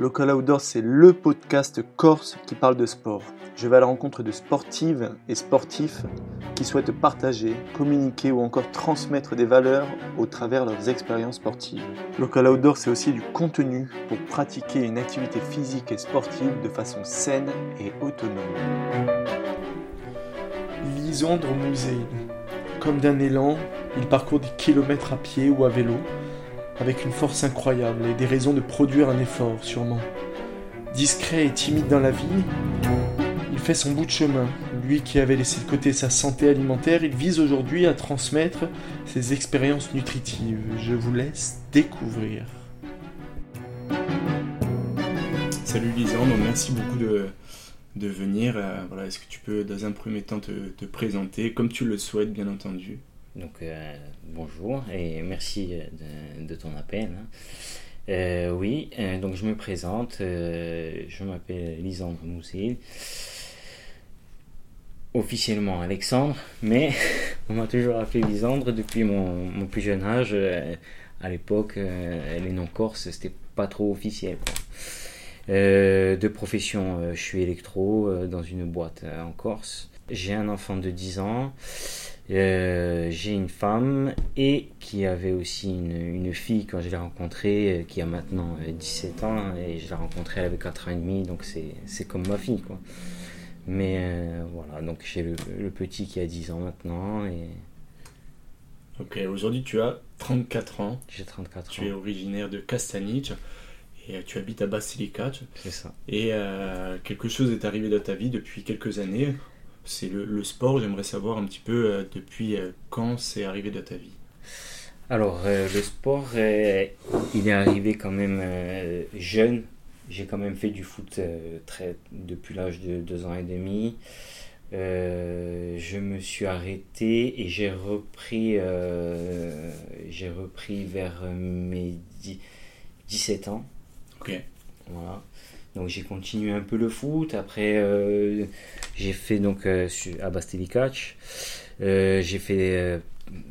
Local Outdoor, c'est le podcast corse qui parle de sport. Je vais à la rencontre de sportives et sportifs qui souhaitent partager, communiquer ou encore transmettre des valeurs au travers de leurs expériences sportives. Local Outdoor, c'est aussi du contenu pour pratiquer une activité physique et sportive de façon saine et autonome. Lisandre Musée. Comme d'un élan, il parcourt des kilomètres à pied ou à vélo avec une force incroyable et des raisons de produire un effort, sûrement. Discret et timide dans la vie, il fait son bout de chemin. Lui qui avait laissé de côté sa santé alimentaire, il vise aujourd'hui à transmettre ses expériences nutritives. Je vous laisse découvrir. Salut Lisandre, merci beaucoup de, venir. Euh, voilà, Est-ce que tu peux dans un premier temps te, te présenter comme tu le souhaites bien entendu? Donc euh, bonjour et merci de, ton appel. Hein. Euh, oui, euh, donc je me présente, je m'appelle Lisandre Moussil. Officiellement Alexandre, mais on m'a toujours appelé Lisandre depuis mon, plus jeune âge. à l'époque, les noms corses, c'était pas trop officiel. de profession, je suis électro dans une boîte en Corse. J'ai un enfant de 10 ans. Euh, j'ai une femme et qui avait aussi une, une fille quand je l'ai rencontrée, euh, qui a maintenant 17 euh, ans, et je l'ai rencontrée, elle avait 4 ans et demi, donc c'est comme ma fille. quoi. Mais voilà, donc j'ai le, le, petit qui a 10 ans maintenant. Et... Ok, aujourd'hui tu as 34 ans. J'ai 34 ans. Tu es originaire de Castanic et tu habites à Basilicate. C'est ça. Et quelque chose est arrivé dans ta vie depuis quelques années c'est le, sport. J'aimerais savoir un petit peu euh, depuis euh, quand c'est arrivé dans ta vie. Alors, euh, le sport, il est arrivé quand même jeune. J'ai quand même fait du foot très, depuis l'âge de deux ans et demi. je me suis arrêté et j'ai repris, j'ai repris vers mes 17 ans. Ok. Voilà. Donc j'ai continué un peu le foot. Après, euh, j'ai fait donc euh, à Bastilicac. Euh, j'ai fait,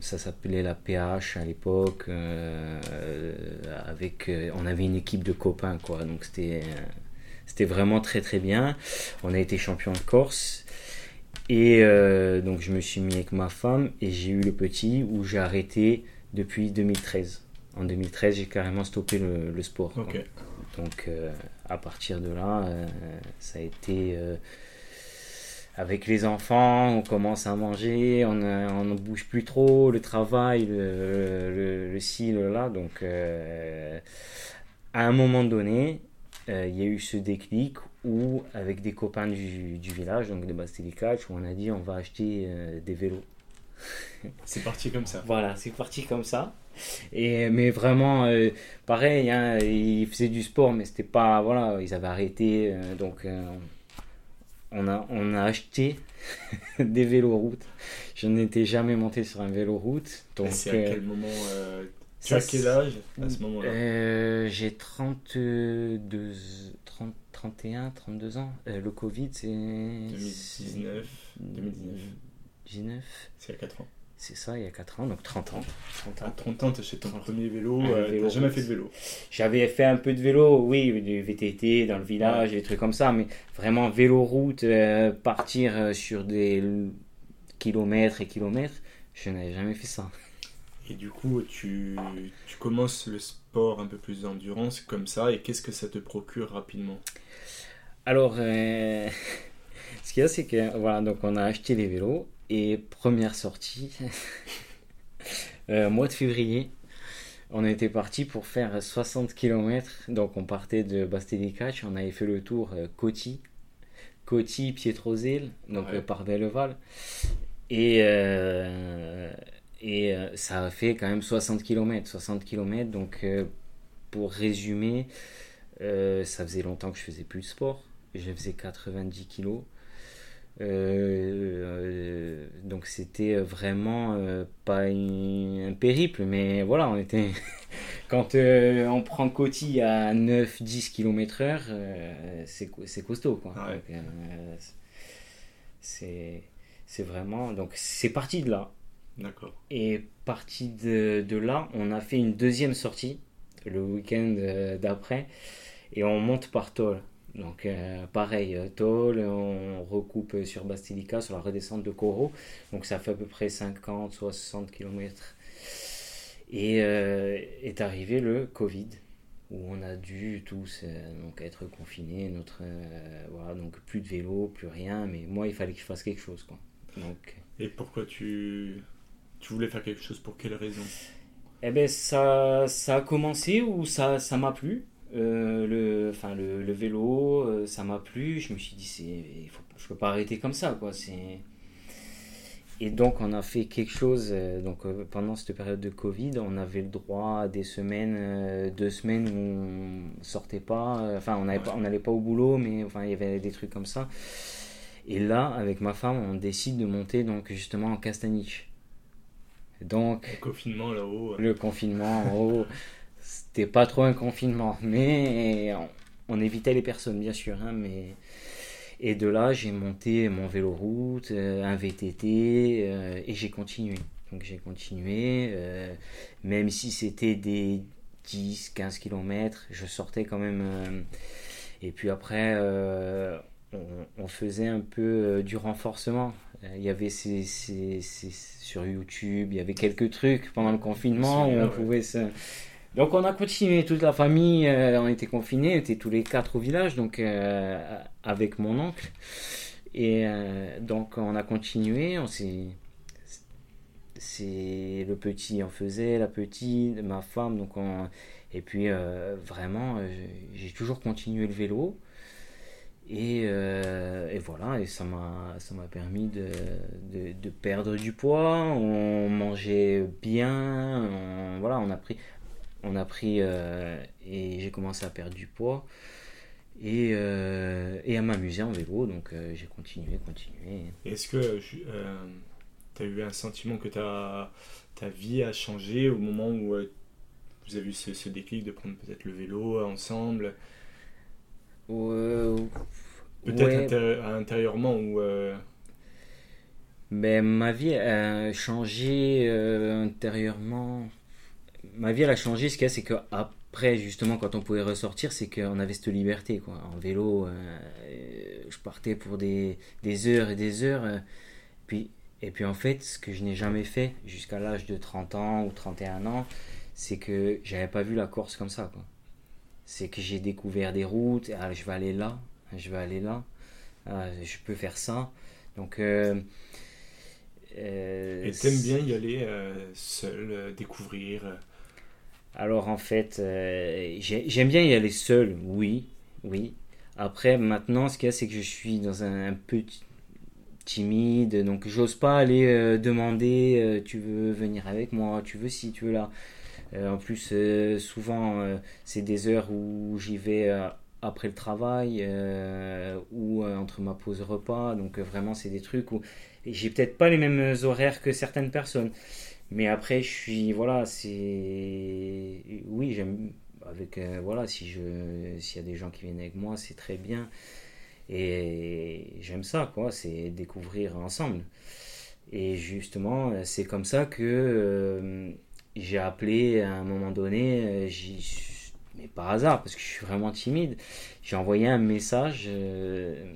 ça s'appelait la PH à l'époque. avec, on avait une équipe de copains quoi. Donc c'était, c'était vraiment très très bien. On a été champion de Corse. Et donc je me suis mis avec ma femme et j'ai eu le petit où j'ai arrêté depuis 2013. En 2013, j'ai carrément stoppé le, sport. Donc à partir de là, euh, ça a été euh, avec les enfants, on commence à manger, on ne bouge plus trop, le travail, le, le, ci, le là. Donc, euh, à un moment donné, il y a eu ce déclic où, avec des copains du, du village, donc de Bastilicac, où on a dit on va acheter des vélos. C'est parti comme ça. Voilà, c'est parti comme ça. Et, mais vraiment, euh, pareil, hein, ils faisaient du sport, mais c'était pas. Voilà, ils avaient arrêté. Euh, donc, euh, on, a, on a acheté des vélos routes. Je n'étais jamais monté sur un vélo route. Donc, c'est à quel moment Tu as quel âge à ce moment-là? J'ai 32, 30, 31, 32 ans. le Covid, c'est. 2019. 2019. 19. C'est à 4 ans. C'est ça, il y a 4 ans, donc 30 ans. 30 ans, 30 ans tu achètes ton premier vélo, euh, jamais fait de vélo. J'avais fait un peu de vélo, oui, du VTT dans le village, des trucs comme ça, mais vraiment vélo route, euh, partir euh, sur des kilomètres et kilomètres, je n'avais jamais fait ça. Et du coup, tu, tu commences le sport un peu plus d'endurance comme ça, et qu'est-ce que ça te procure rapidement? Alors, ce qu'il y a, c'est que voilà, donc on a acheté les vélos et première sortie, euh, mois de février, on était parti pour faire 60 km. Donc on partait de Bastelicac, on avait fait le tour euh, Coty, Coty, Pietrozil, donc euh, par Belleval. Et, et ça a fait quand même 60 km. 60 km, donc pour résumer, ça faisait longtemps que je faisais plus de sport. Je faisais 90 kg. Euh, donc c'était vraiment euh, pas un périple, mais voilà, on était quand euh, on prend Coty à 9-10 km heure, c'est costaud quoi. c'est c'est vraiment donc c'est parti de là. D'accord. Et parti de, de, là, on a fait une deuxième sortie le week-end d'après. Et on monte par tôle. Donc euh, pareil, tôle, on recoupe sur Bastilica, sur la redescente de Coro. Donc ça fait à peu près 50-60 km. Et est arrivé le Covid où on a dû tous donc être confinés, notre voilà donc plus de vélo, plus rien, mais moi il fallait que je fasse quelque chose quoi. Donc et pourquoi tu tu voulais faire quelque chose? Pour quelle raison? Eh ben ça, ça a commencé ça, ça m'a plu? Euh, le, enfin, le, le vélo, euh, ça m'a plu. Je me suis dit, c'est, faut, je peux pas arrêter comme ça, quoi. C'est... Et donc, on a fait quelque chose. Euh, donc, pendant cette période de Covid, on avait le droit à des semaines, deux semaines où on sortait pas. Enfin, on n'allait pas, pas au boulot, mais enfin, il y avait des trucs comme ça. Et là, avec ma femme, on décide de monter donc justement en Castaniche. Donc, le confinement là-haut. Le confinement en haut, c'était pas trop un confinement, mais on, évitait les personnes bien sûr. Hein, mais... Et de là, j'ai monté mon vélo route, euh, un VTT, euh, et j'ai continué. Donc j'ai continué, euh, même si c'était des 10, 15 km, je sortais quand même. et puis après, on, faisait un peu du renforcement. Il y avait ces, sur YouTube, il y avait quelques trucs pendant le confinement où on pouvait se... Donc on a continué, toute la famille, euh, on était confinés, on était tous les quatre au village, donc avec mon oncle. Et donc on a continué, on s'est le petit en faisait, la petite, ma femme, donc et puis vraiment j'ai toujours continué le vélo. Euh, et, voilà, et ça m'a, ça m'a permis de, de, perdre du poids. On mangeait bien, voilà, on a pris, on a pris euh, et j'ai commencé à perdre du poids et, euh, et à m'amuser en vélo. Donc j'ai continué, continué. Est-ce que tu as eu un sentiment que ta, ta vie a changé au moment où vous avez eu ce, ce déclic de prendre peut-être le vélo ensemble? Peut-être intérieurement ou. Euh, ben, ma vie a changé euh, intérieurement. Ma vie elle a changé. Ce qu'il y a, c'est qu'après, justement, quand on pouvait ressortir, c'est qu'on avait cette liberté. Quoi. En vélo, euh, je partais pour des, des, heures et des heures. puis, et puis, en fait, ce que je n'ai jamais fait jusqu'à l'âge de 30 ans ou 31 ans, c'est que j'avais pas vu la Corse comme ça. C'est que j'ai découvert des routes, ah, je vais aller là, je vais aller là, ah, je peux faire ça. Donc. Euh, euh, Et t'aimes bien y aller euh, seul, découvrir Alors en fait, j'aime bien y aller seul, oui, oui. Après, maintenant, ce qu'il y a, c'est que je suis dans un, peu timide, donc j'ose pas aller demander tu veux venir avec moi, tu veux si tu veux là. Euh, en plus, euh, souvent, euh, c'est des heures où j'y vais après le travail ou entre ma pause repas. Donc vraiment, c'est des trucs où j'ai peut-être pas les mêmes horaires que certaines personnes. Mais après, je suis voilà, c'est oui, j'aime avec voilà, si je s'il y a des gens qui viennent avec moi, c'est très bien. Et j'aime ça quoi, c'est découvrir ensemble. Et justement, c'est comme ça que j'ai appelé à un moment donné, euh, mais par hasard, parce que je suis vraiment timide, j'ai envoyé un message euh,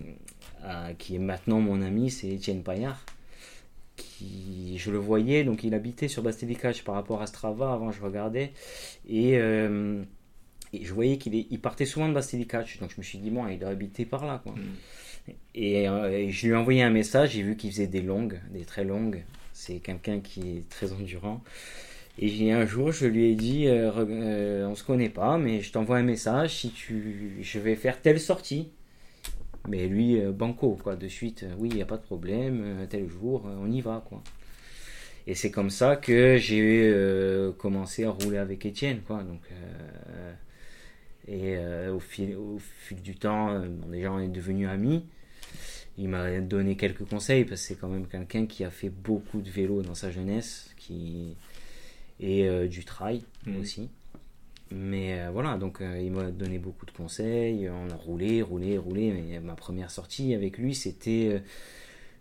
à, qui est maintenant mon ami, c'est Étienne Paillard. Qui, je le voyais, donc il habitait sur Bastilicache par rapport à Strava, avant je regardais, et, euh, et je voyais qu'il il partait souvent de Bastilicache, donc je me suis dit, bon, il doit habiter par là. Quoi. Mm. Et, et, je lui ai envoyé un message, j'ai vu qu'il faisait des longues, des très longues, c'est quelqu'un qui est très endurant. Et un jour, je lui ai dit, euh, euh, on se connaît pas, mais je t'envoie un message si tu, je vais faire telle sortie. Mais lui, euh, banco, quoi, de suite, oui, il n'y a pas de problème, tel jour, on y va, quoi. Et c'est comme ça que j'ai commencé à rouler avec Étienne, quoi. Donc, et au fil, au, fil, du temps, déjà on est devenus amis. Il m'a donné quelques conseils parce que c'est quand même quelqu'un qui a fait beaucoup de vélo dans sa jeunesse, qui, et euh, du trail mm. aussi. Mais euh, voilà, donc euh, il m'a donné beaucoup de conseils. On a roulé, roulé, roulé. Mais ma première sortie avec lui, c'était.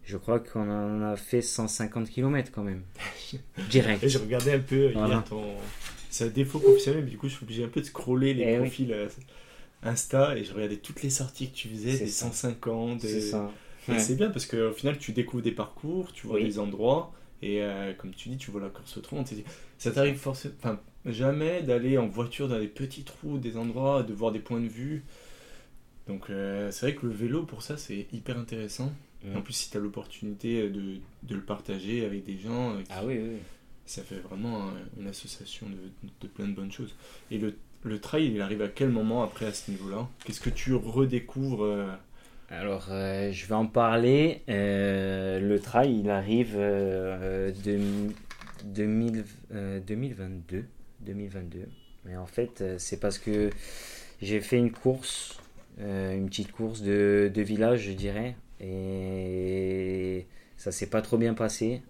je crois qu'on en a fait 150 km quand même. Direct. J'ai regardé un peu hier ton. C'est un défaut professionnel, mais du coup, je suis obligé un peu de scroller les eh profils. Insta et je regardais toutes les sorties que tu faisais, C'est des ça. 150. C'est des- ça. Et Ouais. c'est bien parce qu'au final, tu découvres des parcours, tu vois Oui. des endroits, et euh, comme tu dis, tu vois la course au tronc. Ça t'arrive forcément, enfin, jamais d'aller en voiture dans des petits trous, des endroits, de voir des points de vue. Donc, euh, c'est vrai que le vélo, pour ça, c'est hyper intéressant. Mm. En plus, si tu as l'opportunité de, de le partager avec des gens, euh, qui- Ah oui, oui. ça fait vraiment euh, une association de, de plein de bonnes choses. Et le, le trail, il arrive à quel moment après à ce niveau-là? Qu'est-ce que tu redécouvres euh, Alors, euh, je vais en parler. Euh, le trail, il arrive euh, de, 2000, euh, 2022. 2022. Mais en fait, euh, c'est parce que j'ai fait une course, euh, une petite course de, de village, je dirais. Et ça s'est pas trop bien passé.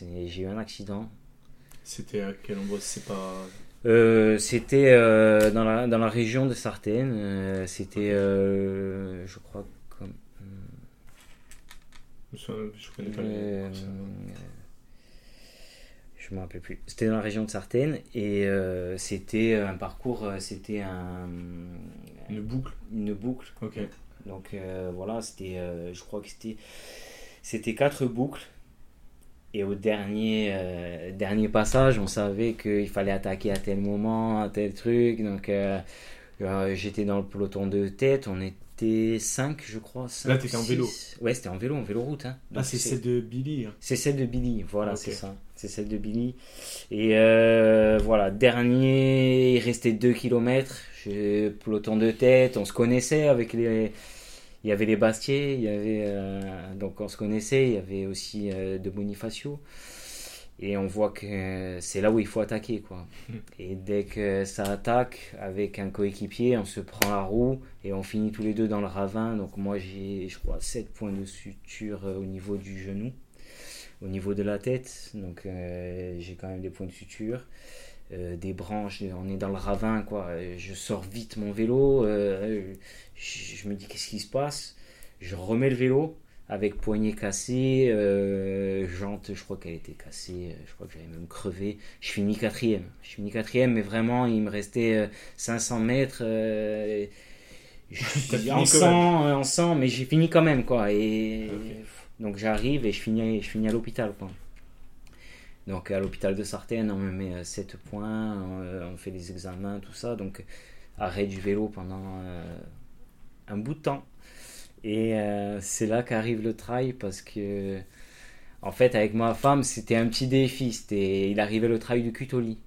J'ai eu un accident. C'était à quel endroit C'est pas. Euh, c'était euh, dans, la, dans la région de Sartène. C'était, je crois, comme. Je je connais pas les. Je me rappelle plus. C'était dans la région de Sartène et euh, c'était un parcours, euh, c'était un, Une boucle une boucle. Ok. Donc euh, voilà, c'était, euh, je crois que c'était, c'était quatre boucles. Et au dernier, dernier passage, on savait qu'il fallait attaquer à tel moment, à tel truc. Donc j'étais dans le peloton de tête, on était 5 je crois. Là, t'étais en vélo. Ouais, c'était en vélo, en vélo route. Hein. Ah, c'est celle de Billy. hein. c'est celle de Billy, voilà, c'est ça. C'est celle de Billy. Et euh, voilà, dernier, il restait 2 km. Peloton de tête, on se connaissait avec les. Il y avait les Bastiers, il y avait. euh, donc on se connaissait, il y avait aussi euh, de Bonifacio. Et on voit que c'est là où il faut attaquer, quoi. Et dès que ça attaque avec un coéquipier, on se prend la roue et on finit tous les deux dans le ravin. Donc moi j'ai, je crois, 7 points de suture euh, au niveau du genou, au niveau de la tête. Donc euh, j'ai quand même des points de suture. Euh, des branches, on est dans le ravin, quoi. Je sors vite mon vélo, euh, je, je me dis qu'est-ce qui se passe? Je remets le vélo avec poignet cassé, euh, jante, je crois qu'elle était cassée, euh, je crois que j'avais même crevé. Je finis quatrième. Je finis quatrième, mais vraiment, il me restait euh, 500 mètres. euh, je- T'as fini en sang, en sang, mais j'ai fini quand même, quoi. Et donc j'arrive et je finis, je finis à l'hôpital, quoi. Donc à l'hôpital de Sartène, on me met 7 points, euh, on fait des examens, tout ça. Donc arrêt du vélo pendant euh, un bout de temps. Et euh, c'est là qu'arrive le trail parce que, en fait, avec ma femme, c'était un petit défi. C'était, il arrivait le trail du Cutoli.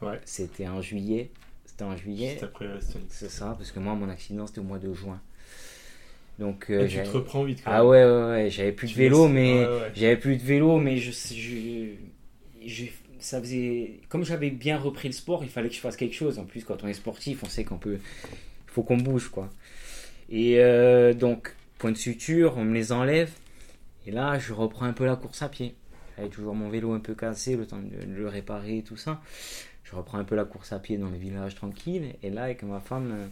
Ouais. C'était en juillet. C'était en juillet. Après. C'est ça, parce que moi, mon accident, c'était au mois de juin. Donc, euh, Ah, tu te reprends vite quand ah même. ouais, ouais, ouais, j'avais plus de vélo, laisses- mais ouais, ouais. j'avais plus de vélo, mais je, je, je- ça faisait, comme j'avais bien repris le sport, il fallait que je fasse quelque chose. En plus, quand on est sportif, on sait qu'on peut, il faut qu'on bouge, quoi. Et euh, donc, point de suture, on me les enlève, et là, je reprends un peu la course à pied. J'avais toujours mon vélo un peu cassé, le temps de le réparer et tout ça. Je reprends un peu la course à pied dans le village tranquille, et là, avec ma femme. euh,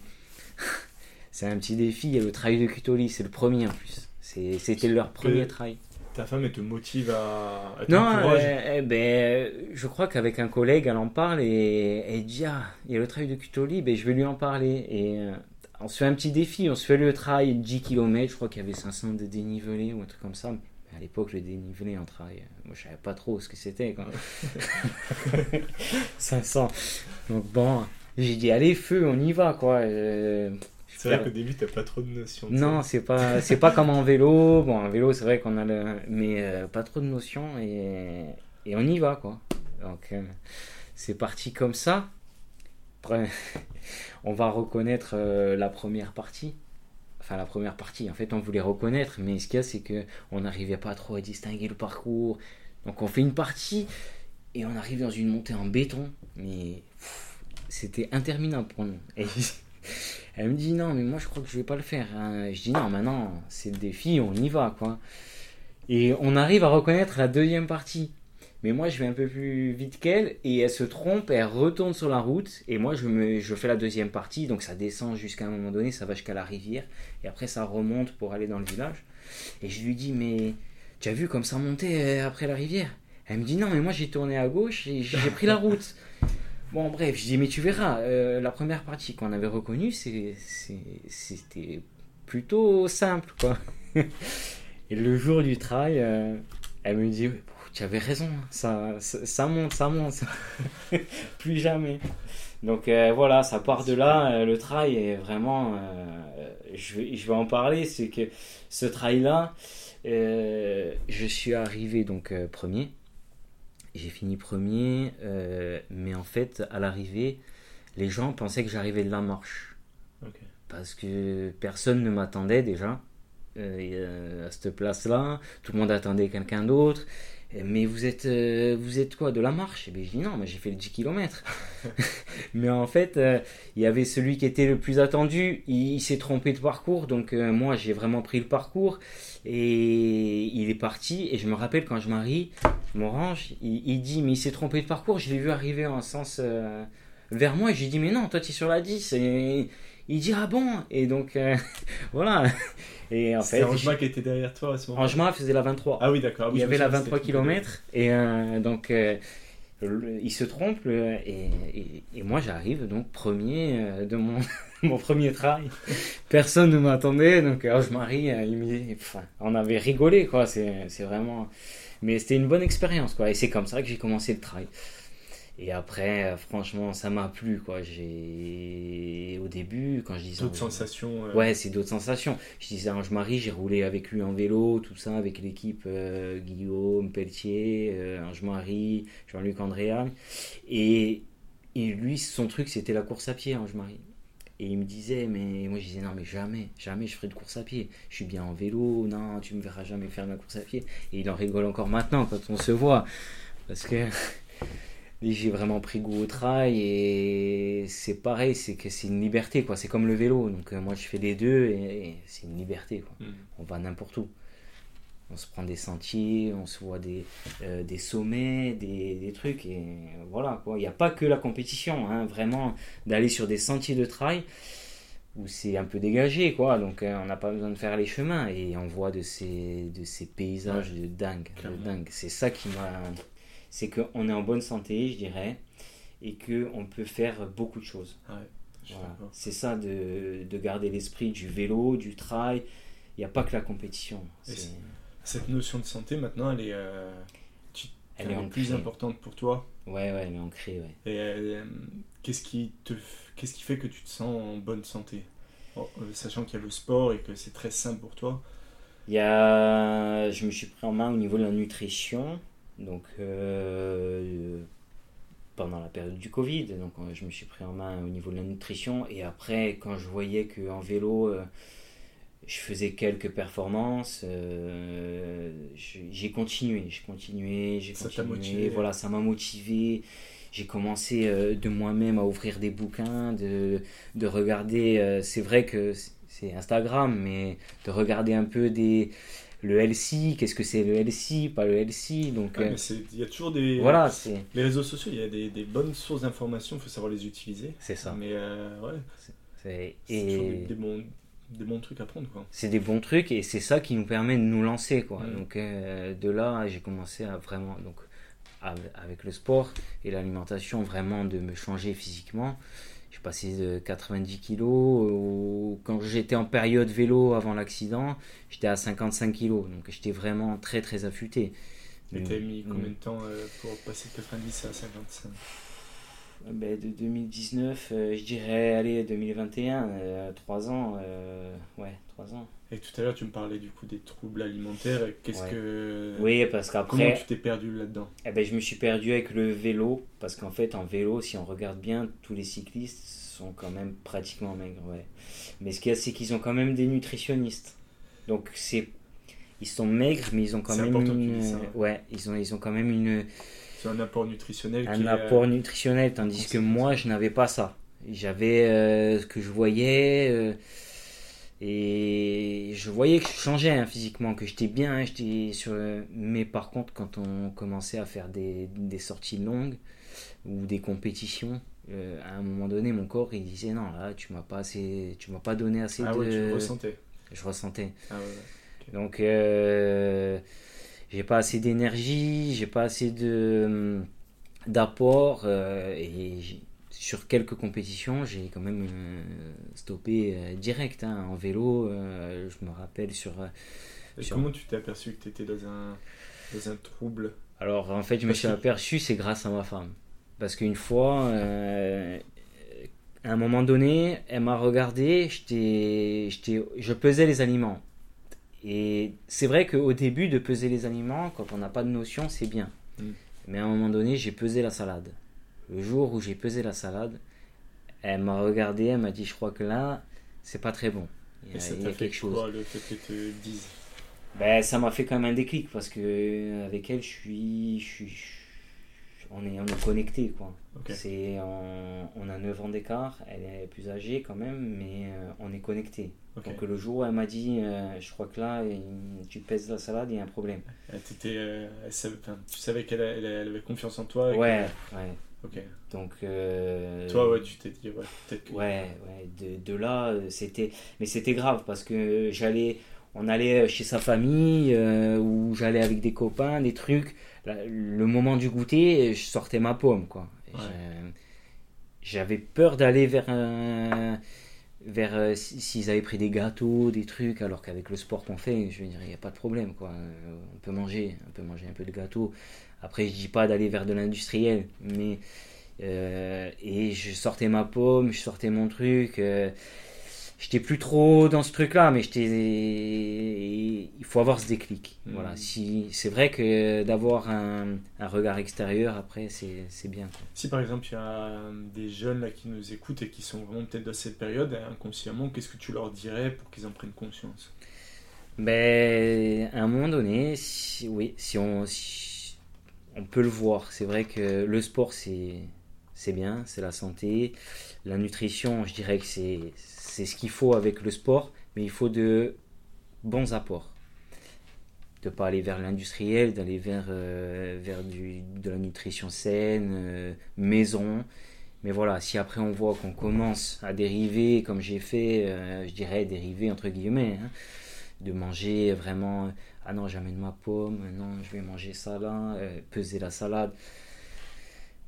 C'est un petit défi, il y a le trail de Cutoli, c'est le premier en plus. C'était leur premier trail. Ta femme, elle te motive à. à Non, euh, eh ben, je crois qu'avec un collègue, elle en parle et elle dit Ah, il y a le trail de Cutoli, ben, je vais lui en parler. Et euh, on se fait un petit défi, on se fait le trail 10 km, je crois qu'il y avait 500 de dénivelé ou un truc comme ça. Mais à l'époque, le dénivelé en trail, euh, moi je savais pas trop ce que c'était. quoi. 500. Donc bon, j'ai dit Allez, feu, on y va quoi. Euh, C'est vrai qu'au début, t'as pas trop de notions. non, c'est pas c'est pas comme en vélo. Bon, en vélo, c'est vrai qu'on a le mais euh, pas trop de notions et, et on y va quoi. Donc euh, c'est parti comme ça. On va reconnaître euh, la première partie. Enfin la première partie, en fait, on voulait reconnaître, mais ce qu'il y a, c'est que on n'arrivait pas trop à distinguer le parcours. Donc on fait une partie et on arrive dans une montée en béton, mais c'était interminable pour nous. Elle me dit non, mais moi je crois que je vais pas le faire. hein. Je dis non, maintenant c'est le défi, on y va quoi. Et on arrive à reconnaître la deuxième partie. Mais moi je vais un peu plus vite qu'elle et elle se trompe, elle retourne sur la route et moi je, me, je fais la deuxième partie, donc ça descend jusqu'à un moment donné, ça va jusqu'à la rivière et après ça remonte pour aller dans le village. Et je lui dis mais tu as vu comme ça montait euh, après la rivière? Elle me dit non mais moi j'ai tourné à gauche et j'ai pris la route. Bon, bref, je dis, mais tu verras, euh, la première partie qu'on avait reconnue, c'était plutôt simple, quoi. Et le jour du trail, euh, elle me dit, tu avais raison, ça, ça, ça monte, ça monte. Plus jamais. Donc euh, voilà, ça part de là. euh, le trail est vraiment. euh, je, vais, je vais en parler. C'est que ce trail-là, je suis arrivé donc premier. J'ai fini premier, mais en fait, à l'arrivée, les gens pensaient que j'arrivais de la marche. Parce que personne ne m'attendait déjà euh, à cette place-là. Tout le monde attendait quelqu'un d'autre. Mais vous êtes, euh, vous êtes quoi De la marche? Et bien, je dis non, mais j'ai fait le 10 km. mais en fait, euh, il y avait celui qui était le plus attendu. Il, il s'est trompé de parcours. Donc, euh, moi, j'ai vraiment pris le parcours. Et il est parti. Et je me rappelle quand je m'arrive, mon range, il, il dit Mais il s'est trompé de parcours. Je l'ai vu arriver en sens euh, vers moi. Et j'ai dit Mais non, toi, tu es sur la 10. Et il dit Ah bon? Et donc, euh, voilà. Et en fait, C'est Angema qui était derrière toi à ce moment Angema faisait la 23. Ah oui, d'accord. Ah oui, il y avait la souviens, 23 c'était km et euh, donc euh, le- il se trompe et, et- et moi j'arrive donc premier euh, de mon, mon premier trail. Personne ne m'attendait donc alors je marie il me dit- enfin, on avait rigolé quoi, c'est c'est vraiment mais c'était une bonne expérience quoi et c'est comme ça que j'ai commencé le trail. Et après, euh, franchement, ça m'a plu, quoi. J'ai, au début, quand je disais, D'autres sensations. euh, Ouais, c'est d'autres sensations. Je disais Ange Marie, j'ai roulé avec lui en vélo, tout ça, avec l'équipe euh, Guillaume, Pelletier, euh, Ange Marie, Jean-Luc Andréa. Et, et lui, son truc, c'était la course à pied, Ange Marie. Et il me disait, mais moi je disais, non, mais jamais, jamais je ferai de course à pied. Je suis bien en vélo, non, tu me verras jamais faire de la course à pied. Et il en rigole encore maintenant quand on se voit. Parce que j'ai vraiment pris goût au trail et c'est pareil, c'est que c'est une liberté, quoi. C'est comme le vélo. Donc euh, moi je fais les deux et, et c'est une liberté, quoi. Mm. On va n'importe où. On se prend des sentiers, on se voit des, euh, des sommets, des, des trucs, et voilà quoi. Il n'y a pas que la compétition, hein, vraiment, d'aller sur des sentiers de trail où c'est un peu dégagé, quoi. Donc euh, on n'a pas besoin de faire les chemins et on voit de ces, de ces paysages de dingue, de dingue. C'est ça qui m'a. C'est qu'on est en bonne santé, je dirais, et qu'on peut faire beaucoup de choses. Ouais, Voilà. d'accord. C'est ça de, de garder l'esprit du vélo, du trail. Il n'y a pas que la compétition. Cette notion de santé, maintenant, elle est, euh, Elle elle est plus importante pour toi? Ouais, ouais, elle est ancrée, ouais. Et euh, qu'est-ce qui te, qu'est-ce qui fait que tu te sens en bonne santé? Oh, euh, Sachant qu'il y a le sport et que c'est très simple pour toi. Il y a... Je me suis pris en main au niveau de la nutrition. Donc, euh, pendant la période du Covid, donc euh, je me suis pris en main au niveau de la nutrition. Et après, quand je voyais qu'en vélo, euh, je faisais quelques performances, j'ai continué, j'ai continué, j'ai continué. Voilà, ça m'a motivé. J'ai commencé euh, de moi-même à ouvrir des bouquins, de, de regarder. euh, c'est vrai que c'est Instagram, mais de regarder un peu des le LC, qu'est-ce que c'est le LC, pas le LC. Donc c'est- il y a toujours des. voilà, c'est Les réseaux sociaux, il y a des, des bonnes sources d'informations, il faut savoir les utiliser. c'est ça. Mais euh, ouais, C'est- c'est toujours des, Et des bons, des bons trucs à prendre. Quoi. c'est des bons trucs et c'est ça qui nous permet de nous lancer quoi. Donc euh, de là, j'ai commencé à vraiment donc av- avec le sport et l'alimentation vraiment de me changer physiquement. J'ai passé de 90 kilos. au- Quand j'étais en période vélo avant l'accident, j'étais à 55 kilos. Donc j'étais vraiment très très affûté. Et t'as mis combien de temps euh, pour passer de 90 à 55 Ben, de 2019, euh, je dirais, allez, 2021, 3 ans, euh, ouais, 3 ans. Et tout à l'heure, tu me parlais du coup des troubles alimentaires. Qu'est-ce Ouais. que. Oui, parce Comment qu'après, tu t'es perdu là-dedans? Eh ben, je me suis perdu avec le vélo, parce qu'en fait, en vélo, si on regarde bien, tous les cyclistes sont quand même pratiquement maigres, ouais. Mais ce qu'il y a, c'est qu'ils ont quand même des nutritionnistes. Donc, c'est... Ils sont maigres, mais ils ont quand même une... dises ça, ouais. Ouais, ils ont, ils ont quand même une... C'est un apport nutritionnel un apport euh, nutritionnel, tandis que moi, je n'avais pas ça. J'avais euh, ce que je voyais, euh, et je voyais que je changeais hein, physiquement, que j'étais bien, hein, j'étais sur. Mais par contre, quand on commençait à faire des, des sorties longues ou des compétitions, euh, à un moment donné, mon corps il disait non, là, tu m'as pas assez, tu m'as pas donné assez Ah de. ouais, tu ressentais. Je ressentais. Ah ouais. Donc, euh, j'ai pas assez d'énergie, j'ai pas assez de d'apport euh, et sur quelques compétitions, j'ai quand même euh, stoppé euh, direct. hein. En vélo, euh, je me rappelle sur. Et Sur- comment tu t'es aperçu que tu étais dans un, dans un trouble? Alors en fait, je me suis aperçu, c'est grâce à ma femme. Parce qu'une fois, à un moment donné, elle m'a regardé, j'étais, j'étais, je pesais les aliments. Et c'est vrai qu'au début, de peser les aliments, quand on n'a pas de notion, c'est bien. Mm. Mais à un moment donné, j'ai pesé la salade. Le jour où j'ai pesé la salade, elle m'a regardé, elle m'a dit, je crois que là, c'est pas très bon. Il y Et ça t'a fait quelque chose. quoi le fait que tu te dises Ben, ça m'a fait quand même un déclic parce que avec elle, je suis, je suis, je- on est, on est connecté quoi. C'est, on, on a 9 ans d'écart, elle est plus âgée quand même, mais euh, on est connecté. Donc le jour où elle m'a dit, euh, je crois que là, il- tu pèses la salade, il y a un problème. Elle euh, tu savais qu'elle elle, elle avait confiance en toi et que- Ouais, ouais. Ok. Donc. euh, Toi, ouais, tu t'es dit, ouais, peut-être que. Ouais, ouais, de, de là, euh, c'était. Mais c'était grave parce que j'allais. On allait chez sa famille, euh, ou j'allais avec des copains, des trucs. Là, le moment du goûter, je sortais ma pomme, quoi. Ouais. J'avais peur d'aller vers un. Vers euh, si- s'ils avaient pris des gâteaux, des trucs, alors qu'avec le sport qu'on fait, je veux dire, il n'y a pas de problème, quoi. Euh, On peut manger, on peut manger un peu de gâteau. Après, je dis pas d'aller vers de l'industriel, mais euh, et je sortais ma pomme, je sortais mon truc. euh, j'étais plus trop dans ce truc-là, mais j'étais. Il faut avoir ce déclic. Mhm. Voilà. Si c'est vrai que d'avoir un, un regard extérieur après, c'est bien. quoi. Si par exemple il y a des jeunes là qui nous écoutent et qui sont vraiment peut-être dans cette période, euh, inconsciemment, qu'est-ce que tu leur dirais pour qu'ils en prennent conscience? Ben, à un moment donné, si, oui, si on, si- on peut le voir. C'est vrai que le sport, c'est, bien, c'est la santé. La nutrition, je dirais que c'est, ce qu'il faut avec le sport, mais il faut de bons apports. De pas aller vers l'industriel, d'aller vers, euh, vers du, de la nutrition saine, euh, maison. Mais voilà, si après on voit qu'on commence à dériver, comme j'ai fait, euh, je dirais dériver entre guillemets, hein, de manger vraiment ah non j'amène ma pomme non je vais manger ça là euh, peser la salade.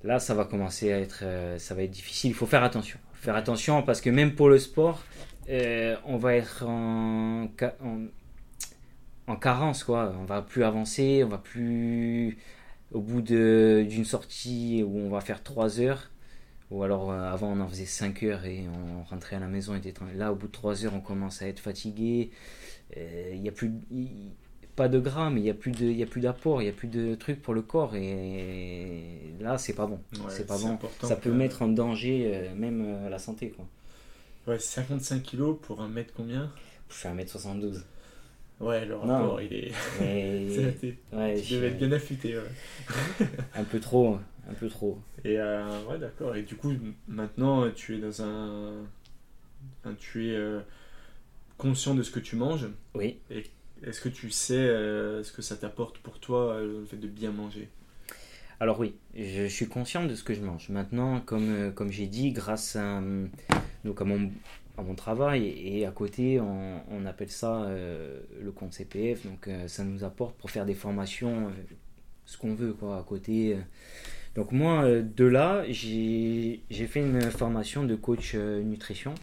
Là ça va commencer à être euh, ça va être difficile. Il faut faire attention. Faire attention parce que même pour le sport euh, on va être en, en en carence quoi. On va plus avancer on va plus au bout d'une sortie où on va faire 3 heures ou alors euh, avant on en faisait 5 heures et on rentrait à la maison et était là au bout de 3 heures on commence à être fatigué. Euh, il y a plus pas de gras mais il y a plus de il y a plus d'apport il y a plus de trucs pour le corps et là c'est pas bon Ouais, c'est pas bon ça peut que- mettre en danger euh, même euh, la santé quoi Ouais, 55 kilos pour un mètre combien? Je fais 1m72 Ouais, le Non. rapport il est. mais ouais, tu je devais être suis bien affûté. Ouais. un peu trop un peu trop Et euh, ouais, d'accord. Et du coup, maintenant, tu es dans un. tu es conscient de ce que tu manges. oui Est-ce que tu sais euh, ce que ça t'apporte pour toi, euh, le fait de bien manger? Alors oui, je suis conscient de ce que je mange. Maintenant, comme, euh, comme j'ai dit, grâce à, donc à, mon, à mon travail et à côté, on, appelle ça le compte CPF. Donc ça nous apporte pour faire des formations, ce qu'on veut quoi, à côté. Donc moi, de là, j'ai fait une formation de coach nutrition.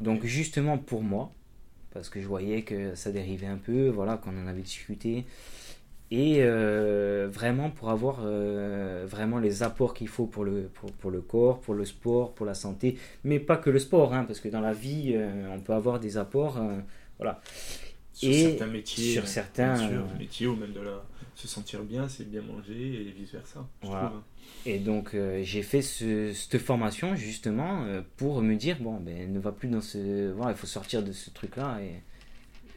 Donc justement pour moi, parce que je voyais que ça dérivait un peu, voilà, qu'on en avait discuté et euh, vraiment pour avoir euh, vraiment les apports qu'il faut pour le, pour, pour le corps, pour le sport, pour la santé, mais pas que le sport, hein, parce que dans la vie, euh, on peut avoir des apports, voilà. Sur Et certains métiers. sur certains, sûr, métiers ou même de la... se sentir bien, c'est bien manger et vice versa. Je Voilà. trouve. hein. Et donc euh, j'ai fait ce- cette formation justement euh, pour me dire, bon, ben, ne va plus dans ce... Voilà, il faut sortir de ce truc-là et,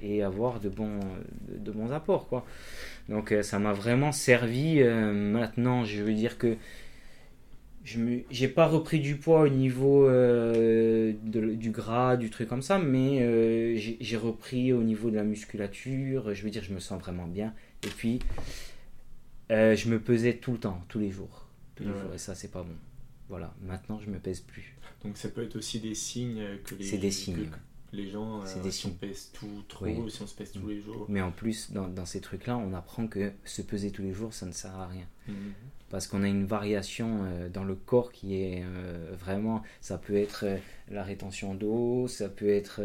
et avoir de bons, de, bons apports, quoi. Donc euh, ça m'a vraiment servi. maintenant, je veux dire que je j'ai pas repris du poids au niveau euh, de- du gras, du truc comme ça, mais euh, j'ai repris au niveau de la musculature. Je veux dire, je me sens vraiment bien. Et puis, euh, je me pesais tout le temps, tous les jours. Tous les Ouais. jours, et ça, c'est pas bon. Voilà, maintenant, je me pèse plus. Donc ça peut être aussi des signes que les, C'est des signes, les gens, C'est euh, des si on pèse tout trop, Oui. si on se pèse tous Mm. les jours. Mais en plus, dans, dans ces trucs-là, on apprend que se peser tous les jours, ça ne sert à rien. Mhm. parce qu'on a une variation euh, dans le corps qui est euh, vraiment, ça peut être euh, la rétention d'eau, ça peut être,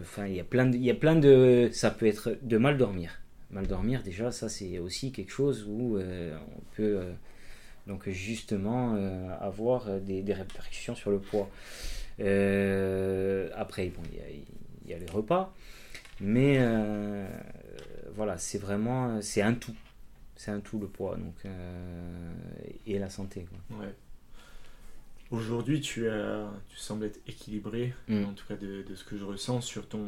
enfin il y a plein de, il y a plein de, ça peut être de mal dormir. Mal dormir déjà, ça c'est aussi quelque chose où on peut donc justement avoir des, des, répercussions sur le poids. après, bon, il y, a, il y a les repas, mais voilà, c'est vraiment, c'est un tout c'est un tout le poids donc, euh, et la santé. Ouais. Aujourd'hui, tu, tu sembles être équilibré, mm. en tout cas de, de, ce que je ressens sur, ton,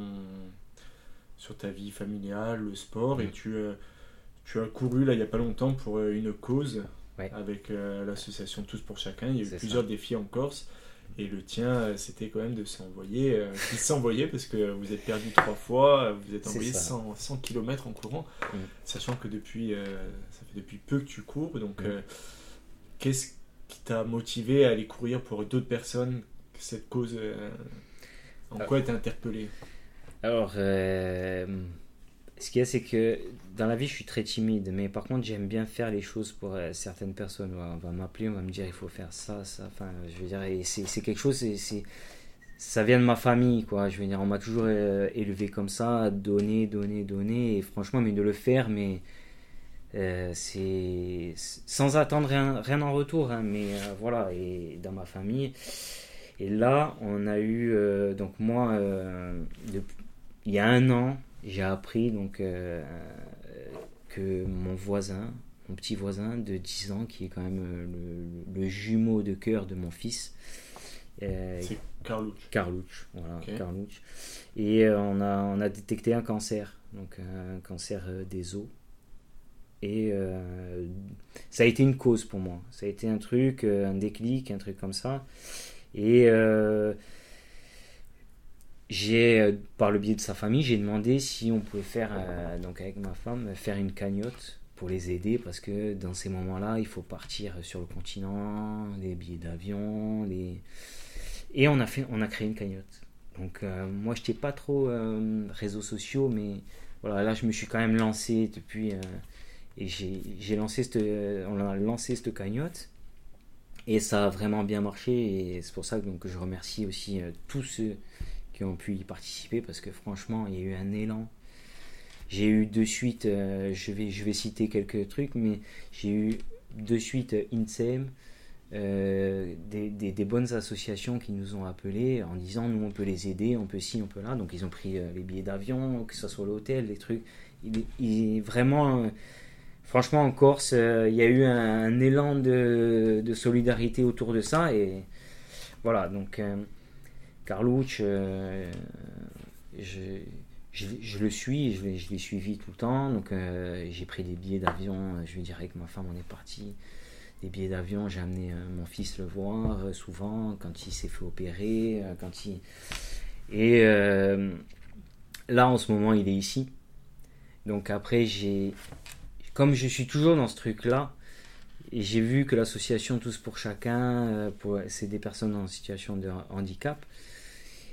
sur ta vie familiale, le sport, et mm. tu, euh, tu as couru là il n'y a pas longtemps pour euh, une cause avec l'association Tous pour Chacun. Il y a eu plusieurs défis en Corse. Et le tien, euh, c'était quand même de s'envoyer, euh, s'envoyer parce que vous êtes perdu trois fois, vous êtes envoyé 100, 100, km en courant, mm. sachant que depuis, euh, ça fait depuis peu que tu cours. Donc, mm. qu'est-ce qui t'a motivé à aller courir pour d'autres personnes Cette cause, en quoi elle t'a interpellé? Alors, ce qu'il y a, c'est que dans la vie, je suis très timide, mais par contre, j'aime bien faire les choses pour euh, certaines personnes. On va m'appeler, on va me dire, il faut faire ça, ça. Enfin, je veux dire, c'est quelque chose, ça vient de ma famille, quoi. Je veux dire, on m'a toujours euh, élevé comme ça, donner, donner, donner. Et franchement, mais de le faire, mais euh, c'est sans attendre rien, rien en retour. Hein, mais voilà, et dans ma famille. Et là, on a eu, donc moi, il y a un an, j'ai appris donc euh, que mon voisin, mon petit voisin de 10 ans, qui est quand même euh, le, jumeau de cœur de mon fils, euh, c'est Carlouch. Carlouch, voilà, Carlouch. Et on, a, on a détecté un cancer, donc un cancer des os. Et ça a été une cause pour moi. Ça a été un truc, un déclic, un truc comme ça. Et j'ai, euh, par le biais de sa famille, j'ai demandé si on pouvait faire, euh, donc avec ma femme, faire une cagnotte pour les aider parce que dans ces moments-là, il faut partir sur le continent, les billets d'avion, les... et on a fait, on a créé une cagnotte. Donc euh, moi, je n'étais pas trop réseaux sociaux, mais voilà, là, je me suis quand même lancé depuis et j'ai lancé cette, on a lancé cette cagnotte. Et ça a vraiment bien marché et c'est pour ça que, donc, je remercie aussi tous ceux qui ont pu y participer parce que franchement, il y a eu un élan. J'ai eu de suite, euh, je, vais, je vais citer quelques trucs, mais j'ai eu de suite euh, INSEM, euh, des, des, bonnes associations qui nous ont appelés en disant nous on peut les aider, on peut ci, on peut là. Donc ils ont pris les billets d'avion, que ce soit l'hôtel, les trucs. Il, vraiment, franchement en Corse, il y a eu un, élan de, de, solidarité autour de ça et voilà. Donc Carlouch, euh, je, le suis, je l'ai, suivi tout le temps. Donc euh, j'ai pris des billets d'avion, je veux dire avec ma femme on est parti. Des billets d'avion, j'ai amené euh, mon fils le voir souvent quand il s'est fait opérer, quand il... Et là en ce moment il est ici. Donc après j'ai... Comme je suis toujours dans ce truc-là, et j'ai vu que l'association Tous pour Chacun, c'est des personnes en situation de handicap.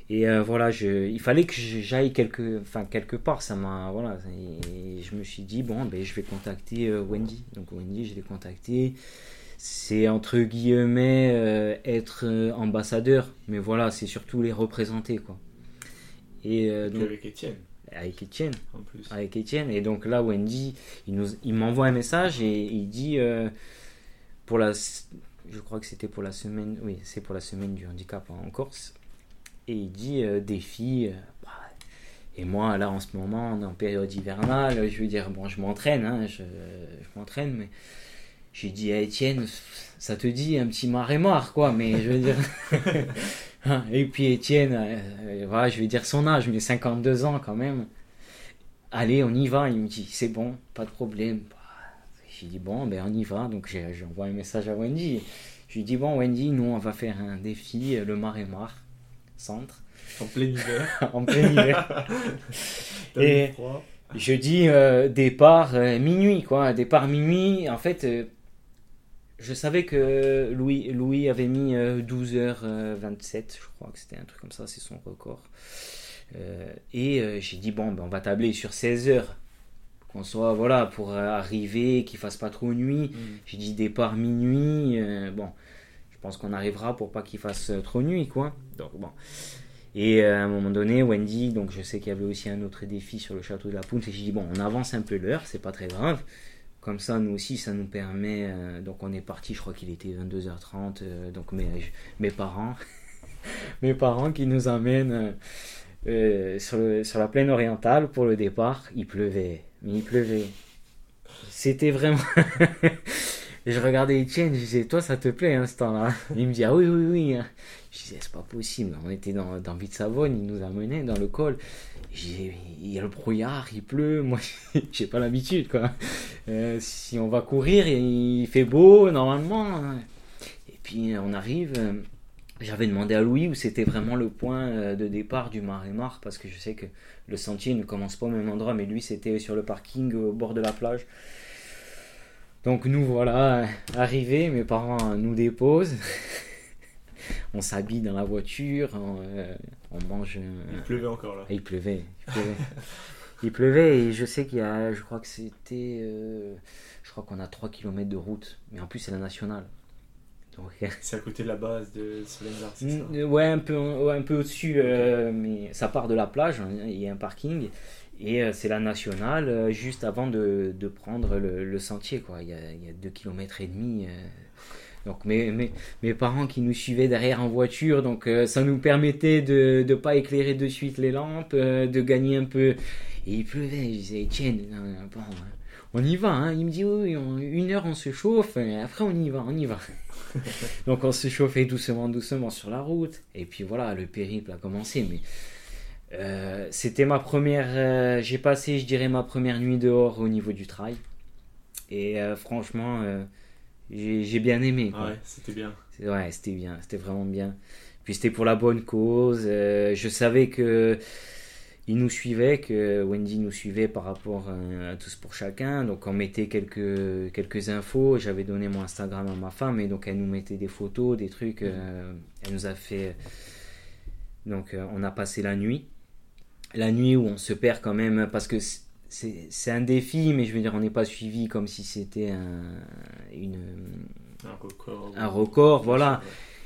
Et euh, voilà, je, il fallait que j'aille quelque, enfin, quelque part. Ça m'a, voilà, et je me suis dit, bon, ben, je vais contacter euh, Wendy. Donc Wendy, je l'ai contacté. C'est entre guillemets euh, être ambassadeur, mais voilà, c'est surtout les représenter. Quoi. Et, donc, avec Étienne. Avec Étienne. En plus. Avec Étienne. Et donc là, Wendy, il, nous, il m'envoie un message et il dit, pour la, je crois que c'était pour la semaine, oui, c'est pour la semaine du handicap en Corse et il dit euh, filles. Euh, bah, et moi, là, en ce moment, on est en période hivernale, je veux dire, bon, je m'entraîne, hein, je, m'entraîne, mais j'ai dit à Étienne, ça te dit un petit marée-mare, quoi, mais je veux dire. Hein, et puis Étienne, euh, voilà, je vais dire son âge, mais 52 ans quand même. Allez, on y va. Il me dit, c'est bon, pas de problème. Bah, j'ai dit, bon, ben on y va. Donc j'envoie un message à Wendy. Je lui dis, bon, Wendy, nous, on va faire un défi, le marée-mare centre. En plein hiver. en plein hiver. et je dis euh, départ euh, minuit, quoi. Départ minuit. En fait, euh, je savais que Louis, Louis avait mis 12h27, je crois que c'était un truc comme ça, c'est son record. et j'ai dit, bon, ben, on va tabler sur 16h qu'on soit, voilà, pour arriver, qu'il fasse pas trop nuit. Mm. J'ai dit départ minuit. bon, pense qu'on arrivera pour pas qu'il fasse euh, trop nuit, quoi. Donc bon. Et euh, à un moment donné, Wendy, donc je sais qu'il y avait aussi un autre défi sur le château de la Poule. Et j'ai dit bon, on avance un peu l'heure, c'est pas très grave. Comme ça, nous aussi, ça nous permet. euh, donc on est parti, je crois qu'il était 22h30. euh, donc mes, parents, mes parents qui nous amènent sur, sur la plaine orientale pour le départ. Il pleuvait, mais il pleuvait. C'était vraiment. Je regardais Etienne, je disais, toi, ça te plaît, hein, ce temps-là Il me dit, ah oui, oui, oui. hein. Je disais, c'est pas possible. On était dans, dans Ville-Savonne, il nous a menés dans le col. Il y a le brouillard, il pleut. Moi, j'ai pas l'habitude, quoi. Euh, si on va courir, il fait beau, normalement. hein. Et puis, on arrive. euh, J'avais demandé à Louis où c'était vraiment le point euh, de départ du Marémar, parce que je sais que le sentier ne commence pas au même endroit, mais lui, c'était sur le parking au bord de la plage. Donc nous voilà arrivés, mes parents nous déposent. on s'habille dans la voiture, on, euh, on mange. Il pleuvait encore là. et il pleuvait. Il pleuvait. il pleuvait et je sais qu'il y a, je crois que c'était, euh, je crois qu'on a 3 km de route, mais en plus c'est la nationale. C'est à côté de la base de Solenzar, c'est ça? Mm, ouais, un peu, ouais, un peu au-dessus, euh, mais ça part de la plage, hein, il y a un parking, et euh, c'est la nationale euh, juste avant de, de prendre le, le sentier, quoi. Il y a, il y a 2 km et demi. euh. donc mes, mes, mes parents qui nous suivaient derrière en voiture, donc euh, ça nous permettait de ne pas éclairer de suite les lampes, euh, de gagner un peu. Et il pleuvait, je disais, tiens, bon, euh, on y va, hein. Il me dit, oui, une heure on se chauffe, et après on y va, on y va. Donc on se chauffait doucement, doucement sur la route. Et puis voilà, le périple a commencé. Mais euh, c'était ma première. euh, J'ai passé, je dirais, ma première nuit dehors au niveau du trail. Et euh, franchement, j'ai j'ai bien aimé. quoi. Ouais, c'était bien. C'est- Ouais, c'était bien, c'était vraiment bien. Puis c'était pour la bonne cause. euh, je savais que il nous suivait, que Wendy nous suivait par rapport à, tous pour chacun. Donc on mettait quelques quelques infos. J'avais donné mon Instagram à ma femme et donc elle nous mettait des photos, des trucs. euh, elle nous a fait. Donc euh, on a passé la nuit, la nuit où on se perd quand même parce que c'est- un défi, mais je veux dire on n'est pas suivi comme si c'était un, une Un record. un record, voilà.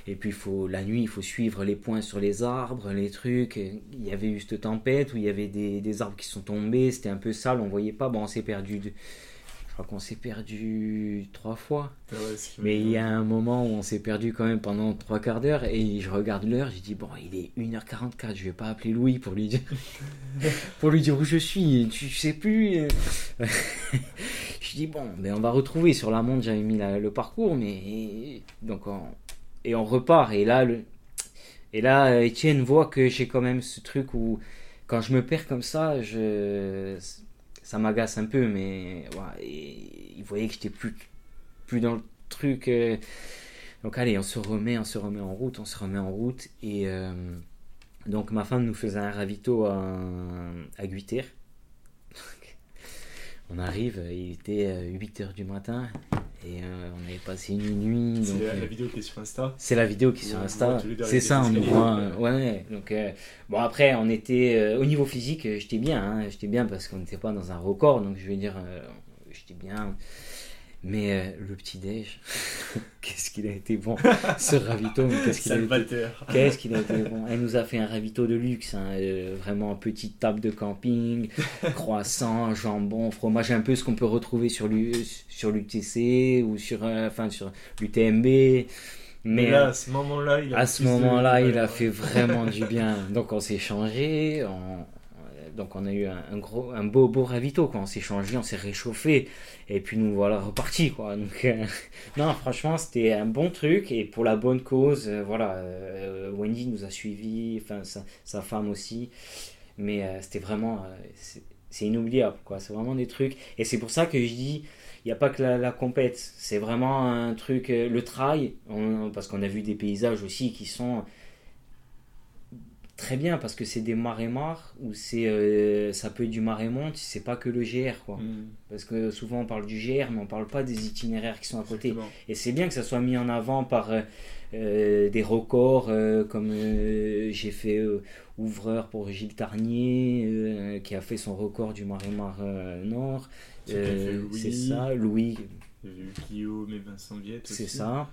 Et puis faut la nuit, il faut suivre les points sur les arbres, les trucs. Il y avait eu cette tempête où il y avait des, des arbres qui sont tombés, c'était un peu sale, on voyait pas. Bon, on s'est perdu. de- crois qu'on s'est perdu trois fois. Ah ouais, Mais il y a un moment où on s'est perdu quand même pendant trois quarts d'heure et je regarde l'heure, j'ai dit bon, il est 1h44, je vais pas appeler Louis pour lui dire pour lui dire où je suis, tu sais plus. je dis bon, ben on va retrouver sur la montre, j'avais mis la- le parcours mais donc on, et on repart et là le et là Étienne voit que j'ai quand même ce truc où quand je me perds comme ça, je ça m'agace un peu mais ouais, il voyait que j'étais plus plus dans le truc. euh. Donc allez, on se remet, on se remet en route, on se remet en route. Et euh, donc ma femme nous faisait un ravito à, à. On arrive, il était 8h du matin euh, on avait passé une nuit. C'est la, euh, la vidéo qui est sur Insta. c'est la vidéo qui est sur Insta. C'est ça, on nous voit. euh, ouais. Donc, euh, bon, après, on était. au niveau physique, j'étais bien. hein, j'étais bien parce qu'on n'était pas dans un record. Donc, je veux dire, j'étais bien. Mais euh, le petit-déj, qu'est-ce qu'il a été bon. Ce ravito, qu'est-ce qu'il a été. Qu'est-ce qu'il a été bon Elle nous a fait un ravito de luxe, hein, euh, vraiment petite table de camping, croissant, jambon, fromage, un peu ce qu'on peut retrouver sur l'U- sur l'UTC ou sur, euh, enfin, sur l'UTMB. Mais là, à ce moment-là, il a à fait ce plus de- moment-là, il a fait vraiment du bien. Donc on s'est changé, on- donc on a eu un, gros, un beau, beau ravito quoi. On s'est changé, on s'est réchauffé, et puis nous voilà repartis quoi. Donc euh, non, franchement, c'était un bon truc et pour la bonne cause. euh, voilà, euh, Wendy nous a suivis, enfin sa, femme aussi, mais c'était vraiment, c'est- inoubliable quoi. C'est vraiment des trucs, et c'est pour ça que je dis. Il n'y a pas que la, compète, c'est vraiment un truc, le trail, parce qu'on a vu des paysages aussi qui sont très bien parce que c'est des marais-mares ou c'est euh, ça peut être du marais-monte, c'est pas que le GR quoi. Mm. Parce que souvent on parle du GR mais on parle pas des itinéraires qui sont à côté. Exactement. Et c'est bien que ça soit mis en avant par euh, euh, des records euh, comme j'ai fait ouvreur pour Gilles Tarnier qui a fait son record du Marais-Mar euh, Nord. C'est ça, Louis, Guillaume et Vincent Viette c'est ça.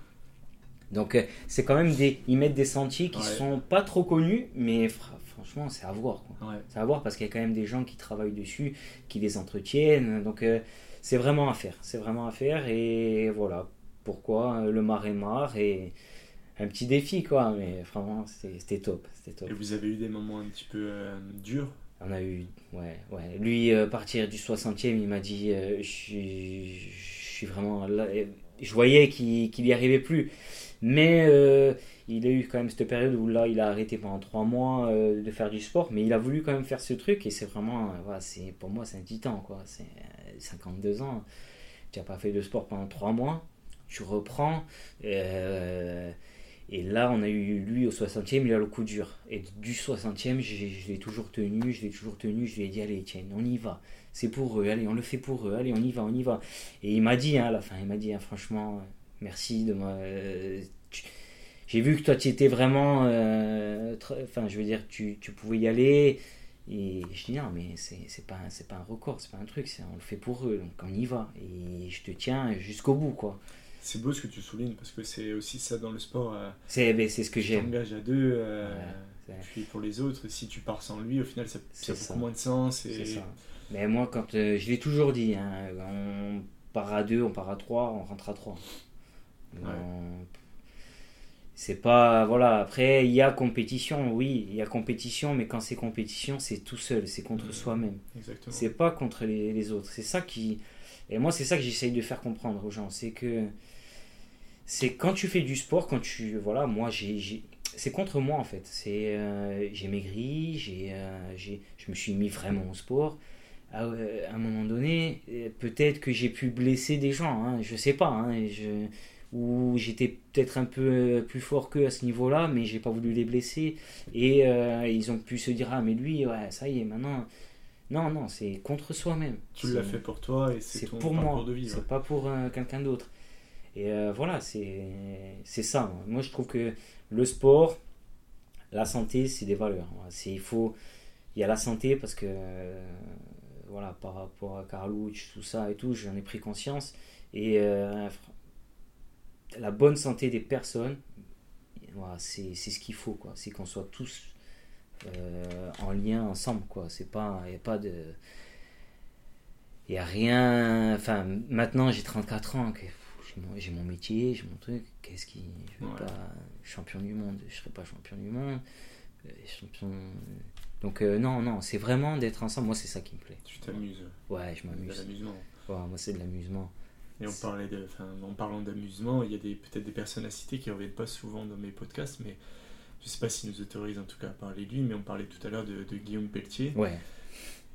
Donc euh, c'est quand même des ils mettent des sentiers qui Ouais. sont pas trop connus mais fr- franchement c'est à voir. Ouais. C'est à voir parce qu'il y a quand même des gens qui travaillent dessus, qui les entretiennent. Donc euh, c'est vraiment à faire. C'est vraiment à faire. Et voilà pourquoi euh, le Marais-Mar et un petit défi quoi. Mais vraiment c'était top. C'était top. Et vous avez eu des moments un petit peu euh, durs? On a eu. Ouais, ouais. Lui, euh, partir du 60e, il m'a dit euh, Je suis je suis vraiment là. Je voyais qu'il qu'il y arrivait plus. Mais euh, il a eu quand même cette période où là, il a arrêté pendant trois mois euh, de faire du sport. Mais il a voulu quand même faire ce truc. Et c'est vraiment. euh, voilà, c'est pour moi, c'est un titan. quoi. C'est euh, 52 ans. Tu n'as pas fait de sport pendant trois mois. Tu reprends. et là, on a eu lui au 60e, il a le coup dur. Et du 60e, j'ai- je l'ai toujours tenu, je l'ai toujours tenu, je lui ai dit, allez, tiens, on y va. C'est pour eux, allez, on le fait pour eux, allez, on y va, on y va. Et il m'a dit, hein, à la fin, il m'a dit, hein, franchement, merci de moi. J'ai vu que toi, tu étais vraiment. euh, Enfin, je veux dire, tu, tu pouvais y aller. Et je dis, non, mais c'est pas, pas un record, c'est pas un truc, on le fait pour eux, donc on y va. Et je te tiens jusqu'au bout, quoi. C'est beau ce que tu soulignes parce que c'est aussi ça dans le sport. euh, C'est ben, ce que tu j'aime. t'engages à deux, euh, puis pour les autres, si tu pars sans lui, au final, ça, ça a beaucoup ça. moins de sens. C'est Et... ça. Mais moi, quand euh, je l'ai toujours dit, hein, on part à deux, on part à trois, on rentre à trois. C'est pas. Voilà, après, il y a compétition, oui, il y a compétition, mais quand c'est compétition, c'est tout seul, c'est contre Mhm. soi-même. Exactement. C'est pas contre les, les autres. C'est ça qui. Et moi, c'est ça que j'essaye de faire comprendre aux gens. C'est que. C'est quand tu fais du sport, quand tu. Voilà, moi, j'ai. j'ai- C'est contre moi, en fait. C'est. euh, j'ai maigri, j'ai, euh, j'ai, je me suis mis vraiment au sport. À, euh, à un moment donné, euh, peut-être que j'ai pu blesser des gens, hein, je sais pas. hein, je, ou j'étais peut-être un peu euh, plus fort qu'eux à ce niveau-là, mais j'ai pas voulu les blesser. Et euh, ils ont pu se dire Ah, mais lui, ouais, ça y est, maintenant. Non, non, c'est contre soi-même. Tu l'as fait pour toi et c'est pour moi, de vie. c'est ouais. pas pour euh, quelqu'un d'autre. Et euh, voilà, c'est ça. moi. Moi, je trouve que le sport, la santé, c'est des valeurs. C'est il faut, il y a la santé parce que euh, voilà, par rapport à Carlouch, tout ça et tout, j'en ai pris conscience. Et euh, la bonne santé des personnes, voilà, c'est c'est ce qu'il faut quoi. C'est qu'on soit tous euh, en lien ensemble quoi. C'est pas, il y a pas de il n'y a rien. Enfin, maintenant j'ai 34 ans, j'ai mon, métier, j'ai mon truc. Qu'est-ce qui. Je ne Ouais. pas champion du monde, je ne serai pas champion du monde. euh, champion... Donc, euh, non, non, c'est vraiment d'être ensemble. Moi, c'est ça qui me plaît. Tu t'amuses. Ouais, je De m'amuse. l'amusement. Ouais, moi, c'est de l'amusement. Et on parlait de, enfin, en parlant d'amusement, il y a peut-être des personnes à citer qui ne reviennent pas souvent dans mes podcasts, mais je ne sais pas s'ils nous autorisent en tout cas à parler de lui, mais on parlait tout à l'heure de, de Guillaume Pelletier. Ouais.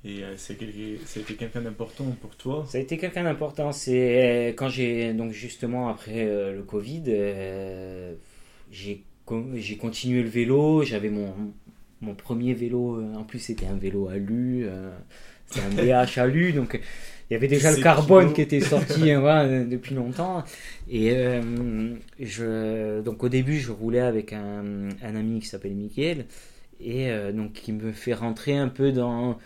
Et euh, ça a été quelqu'un d'important pour toi? Ça a été quelqu'un d'important. C'est euh, quand j'ai donc justement après euh, le Covid, euh, j'ai j'ai continué le vélo. J'avais mon mon premier vélo. En plus, c'était un vélo alu. euh, C'était un BH alu, donc il y avait déjà le carbone kilo. qui était sorti hein, voilà, depuis longtemps. Et euh, je donc au début, je roulais avec un, un ami qui s'appelle Mickaël et euh, donc qui me fait rentrer un peu dans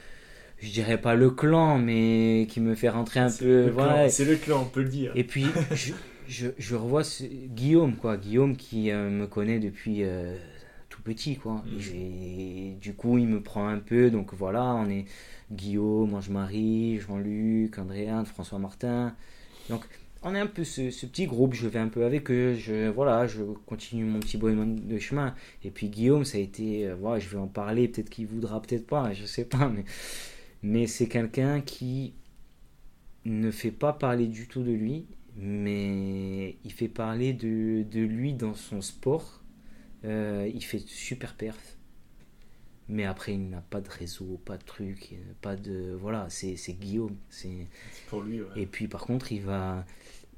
je dirais pas le clan, mais qui me fait rentrer un peu. voilà. C'est le clan, on peut le dire. Et puis, je, je, je revois ce- Guillaume, quoi. Guillaume qui euh, me connaît depuis euh, tout petit, quoi. Mhm. Et du coup, il me prend un peu. Donc voilà, on est Guillaume, Ange-Marie, Jean-Luc, Andréane, François Martin. Donc, on est un peu ce, petit groupe. Je vais un peu avec eux. Je, voilà, je continue mon petit bonhomme de chemin. Et puis, Guillaume, ça a été. euh, voilà, je vais en parler. Peut-être qu'il voudra, peut-être pas. Je sais pas. Mais, mais c'est quelqu'un qui ne fait pas parler du tout de lui, mais il fait parler de, de lui dans son sport. Euh, il fait super perf. Mais après, il n'a pas de réseau, pas de truc, euh, pas de. Voilà, c'est Guillaume. C'est pour lui, ouais. et puis par contre, il va,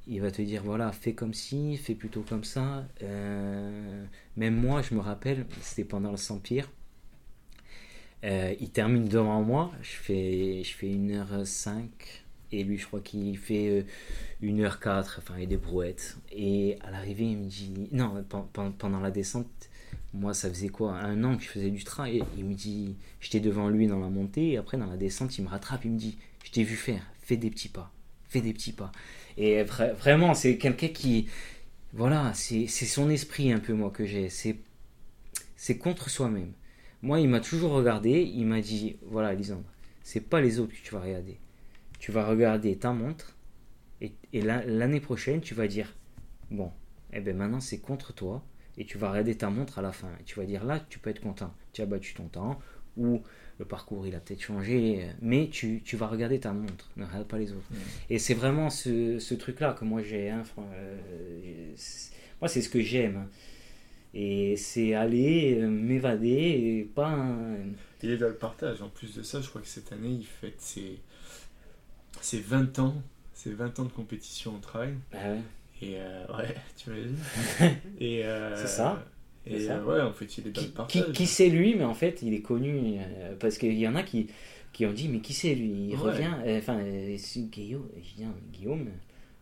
il va te dire voilà, fais comme ci, fais plutôt comme ça. Euh, même moi, je me rappelle, c'était pendant le Saint-Pierre. Euh, il termine devant moi, je fais, je fais 1h05 et lui je crois qu'il fait 1h04, enfin il des brouettes. Et à l'arrivée il me dit, non, pendant la descente, moi ça faisait quoi, un an que je faisais du trail, il me dit, j'étais devant lui dans la montée et après dans la descente il me rattrape, il me dit, je t'ai vu faire, fais des petits pas, fais des petits pas. Et vraiment c'est quelqu'un qui, voilà, c'est son esprit un peu moi que j'ai, c'est contre soi-même. Moi, il m'a toujours regardé, il m'a dit voilà, Lisandre, c'est pas les autres que tu vas regarder. Tu vas regarder ta montre et, l'année prochaine, tu vas dire bon, eh ben maintenant c'est contre toi et tu vas regarder ta montre à la fin. Et tu vas dire là, tu peux être content, tu as battu ton temps ou le parcours il a peut-être changé, mais tu, vas regarder ta montre, ne regarde pas les autres. Et c'est vraiment ce, truc-là que moi j'ai. Hein, euh, moi, c'est ce que j'aime. Et c'est aller euh, m'évader et pas un... Il est dans le partage. En plus de ça, je crois que cette année, il fête ses, ses 20 ans. Ses 20 ans de compétition en trail. Ah ouais. Et euh, ouais, tu imagines Et euh, C'est ça. Et ça. ouais, en fait, il est dans le partage. Qui, qui c'est lui Mais en fait, il est connu parce qu'il y en a qui, qui ont dit Mais qui c'est lui? Il revient. Enfin, Guillaume, Guillaume,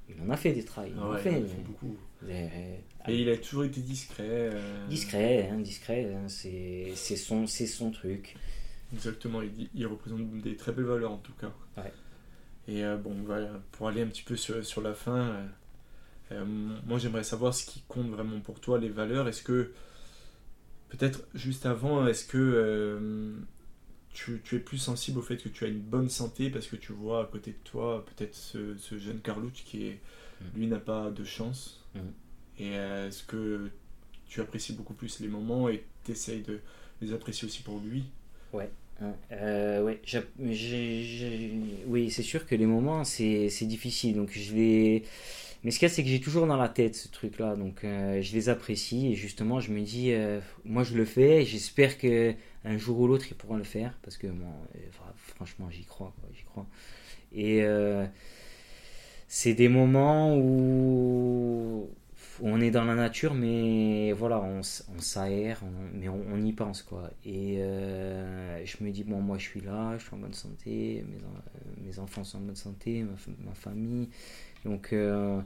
il en a fait des trails. il en a fait, beaucoup. Et il a toujours été discret. Euh. Discret, hein, discret, hein, c'est son, son truc. Exactement, il, il, représente des très belles valeurs en tout cas. Ouais. Et euh, bon, pour aller un petit peu sur, sur la fin, euh, moi j'aimerais savoir ce qui compte vraiment pour toi, les valeurs. Est-ce que, peut-être juste avant, est-ce que tu, tu, es plus sensible au fait que tu as une bonne santé parce que tu vois à côté de toi peut-être ce, ce, jeune Carlucci qui est, mm. lui n'a pas de chance mm. Et euh, est-ce que tu apprécies beaucoup plus les moments et tu essayes de les apprécier aussi pour lui? Ouais. Euh, ouais, oui, c'est sûr que les moments, c'est difficile. Donc je les... Mais ce qu'il y a, c'est que j'ai toujours dans la tête ce truc-là. Donc euh, je les apprécie et justement, je me dis, moi je le fais. J'espère que un jour ou l'autre, ils pourront le faire parce que bon, franchement, j'y crois. J'y crois. Et c'est des moments où on est dans la nature, mais voilà, on, s'aère, mais on, y pense quoi. Et euh, je me dis, bon, moi je suis là, je suis en bonne santé, mes enfants sont en bonne santé, ma, famille. Donc, euh,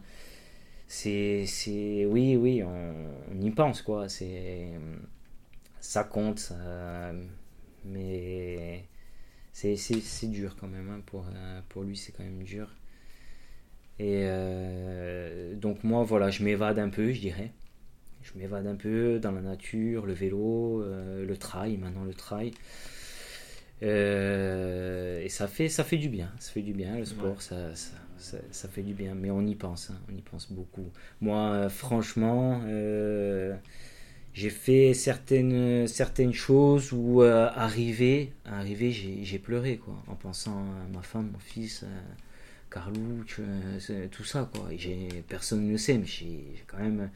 c'est, oui, oui, on, y pense quoi. C'est, ça compte, mais c'est, dur quand même. Hein, pour, pour lui, c'est quand même dur. Et euh, donc moi, voilà, je m'évade un peu, je dirais. Je m'évade un peu dans la nature, le vélo, euh, le trail, maintenant le trail. Euh, et ça fait, ça fait du bien, ça fait du bien, le sport, ça, ça, ça, fait du bien. Mais on y pense, hein, on y pense beaucoup. Moi, franchement, j'ai fait certaines, certaines choses où, arrivé, arrivé j'ai pleuré, quoi, en pensant à ma femme, mon fils. Carlouch, tout ça, quoi. personne ne le sait, mais j'ai quand même.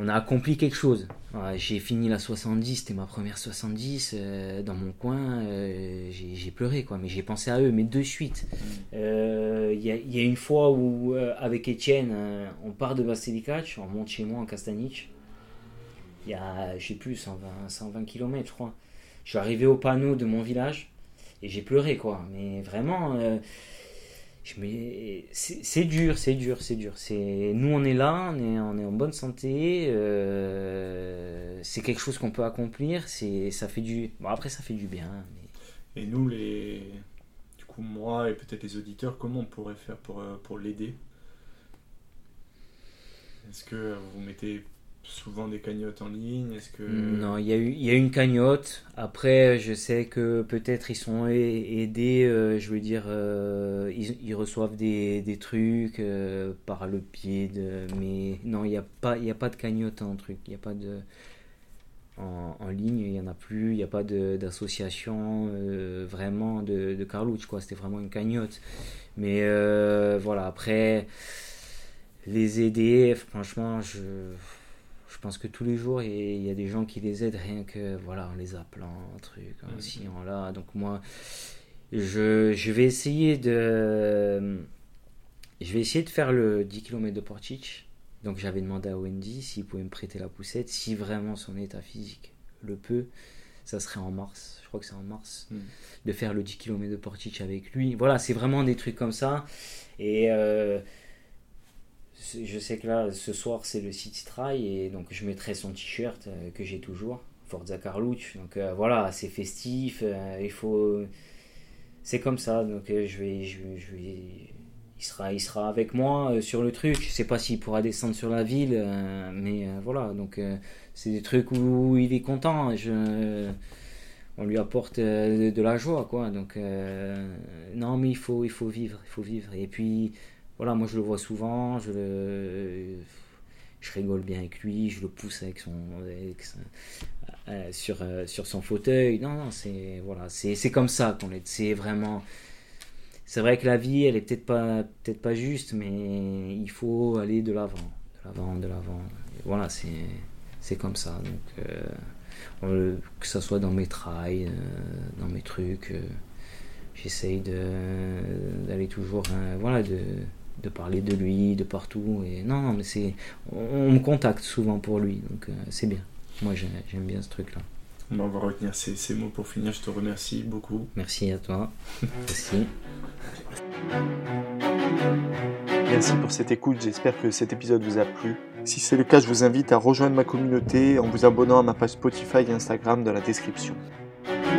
On a accompli quelque chose. J'ai fini la 70, c'était ma première 70. Euh, dans mon coin, euh, j'ai pleuré, quoi. Mais j'ai pensé à eux, mais de suite. Euh, il y, a une fois où, avec Étienne, on part de Bastelicac, on monte chez moi en Castanic. Il y a, je sais plus, 120, 120 km, je crois. Je suis arrivé au panneau de mon village et j'ai pleuré, quoi. Mais vraiment c'est dur, c'est dur, c'est dur. C'est nous, on est là, on est, on est en bonne santé. Euh, c'est quelque chose qu'on peut accomplir. C'est, ça fait du. Bon, après, ça fait du bien. Et nous, les, du coup, moi et peut-être les auditeurs, comment on pourrait faire pour euh, pour l'aider? Est-ce que vous mettez souvent des cagnottes en ligne Est-ce que non, il y a eu une cagnotte. Après, je sais que peut-être ils sont aidés. Euh, je veux dire, euh, ils, reçoivent des, trucs euh, par le pied de. Mais non, il n'y a pas il y a pas de cagnotte en truc. Il y a pas de en, ligne, il y en a plus. Il n'y a pas d'association vraiment de, de quoi. C'était vraiment une cagnotte. Mais voilà. Après les aider, franchement, je je pense que tous les jours, il y a des gens qui les aident rien que, voilà, en les appelant, un truc, aussi, en là. Donc moi, je, je, vais essayer de... Je vais essayer de faire le 10 km de Portich. Donc j'avais demandé à Wendy s'il pouvait me prêter la poussette, si vraiment son état physique le peut. ça serait en mars, je crois que c'est en mars, Mm. de faire le 10 km de Portic avec lui. Voilà, c'est vraiment des trucs comme ça. Et euh, je sais que là, ce soir, c'est le City Try, et donc je mettrai son t-shirt euh, que j'ai toujours, Forza Carlucci. Donc euh, voilà, c'est festif, euh, il faut. C'est comme ça, donc je vais. Je, vais- il sera, il sera avec moi sur le truc. Je sais pas s'il pourra descendre sur la ville, mais voilà. Donc c'est des trucs où il est content. Je, on lui apporte de, la joie, quoi. Donc non, mais il faut, il faut vivre, il faut vivre. Et puis voilà, moi je le vois souvent. Je je rigole bien avec lui. Je le pousse avec son, avec euh, sur, euh, sur son fauteuil. Non, non, c'est voilà, comme ça qu'on est. C'est vraiment. C'est vrai que la vie, elle est peut-être pas, peut-être pas juste, mais il faut aller de l'avant, de l'avant, de l'avant. Voilà, c'est, comme ça. Donc, euh, que ça soit dans mes trails, dans mes trucs, j'essaye d'aller toujours, hein, voilà, de, de parler de lui, de partout. Et non, non, mais c'est, on, on me contacte souvent pour lui, donc euh, c'est bien. Moi, j'ai- j'aime bien ce truc-là. On va retenir ces, ces mots pour finir. Je te remercie beaucoup. Merci à toi aussi. Merci pour cette écoute, j'espère que cet épisode vous a plu. Si c'est le cas, je vous invite à rejoindre ma communauté en vous abonnant à ma page Spotify et Instagram dans la description.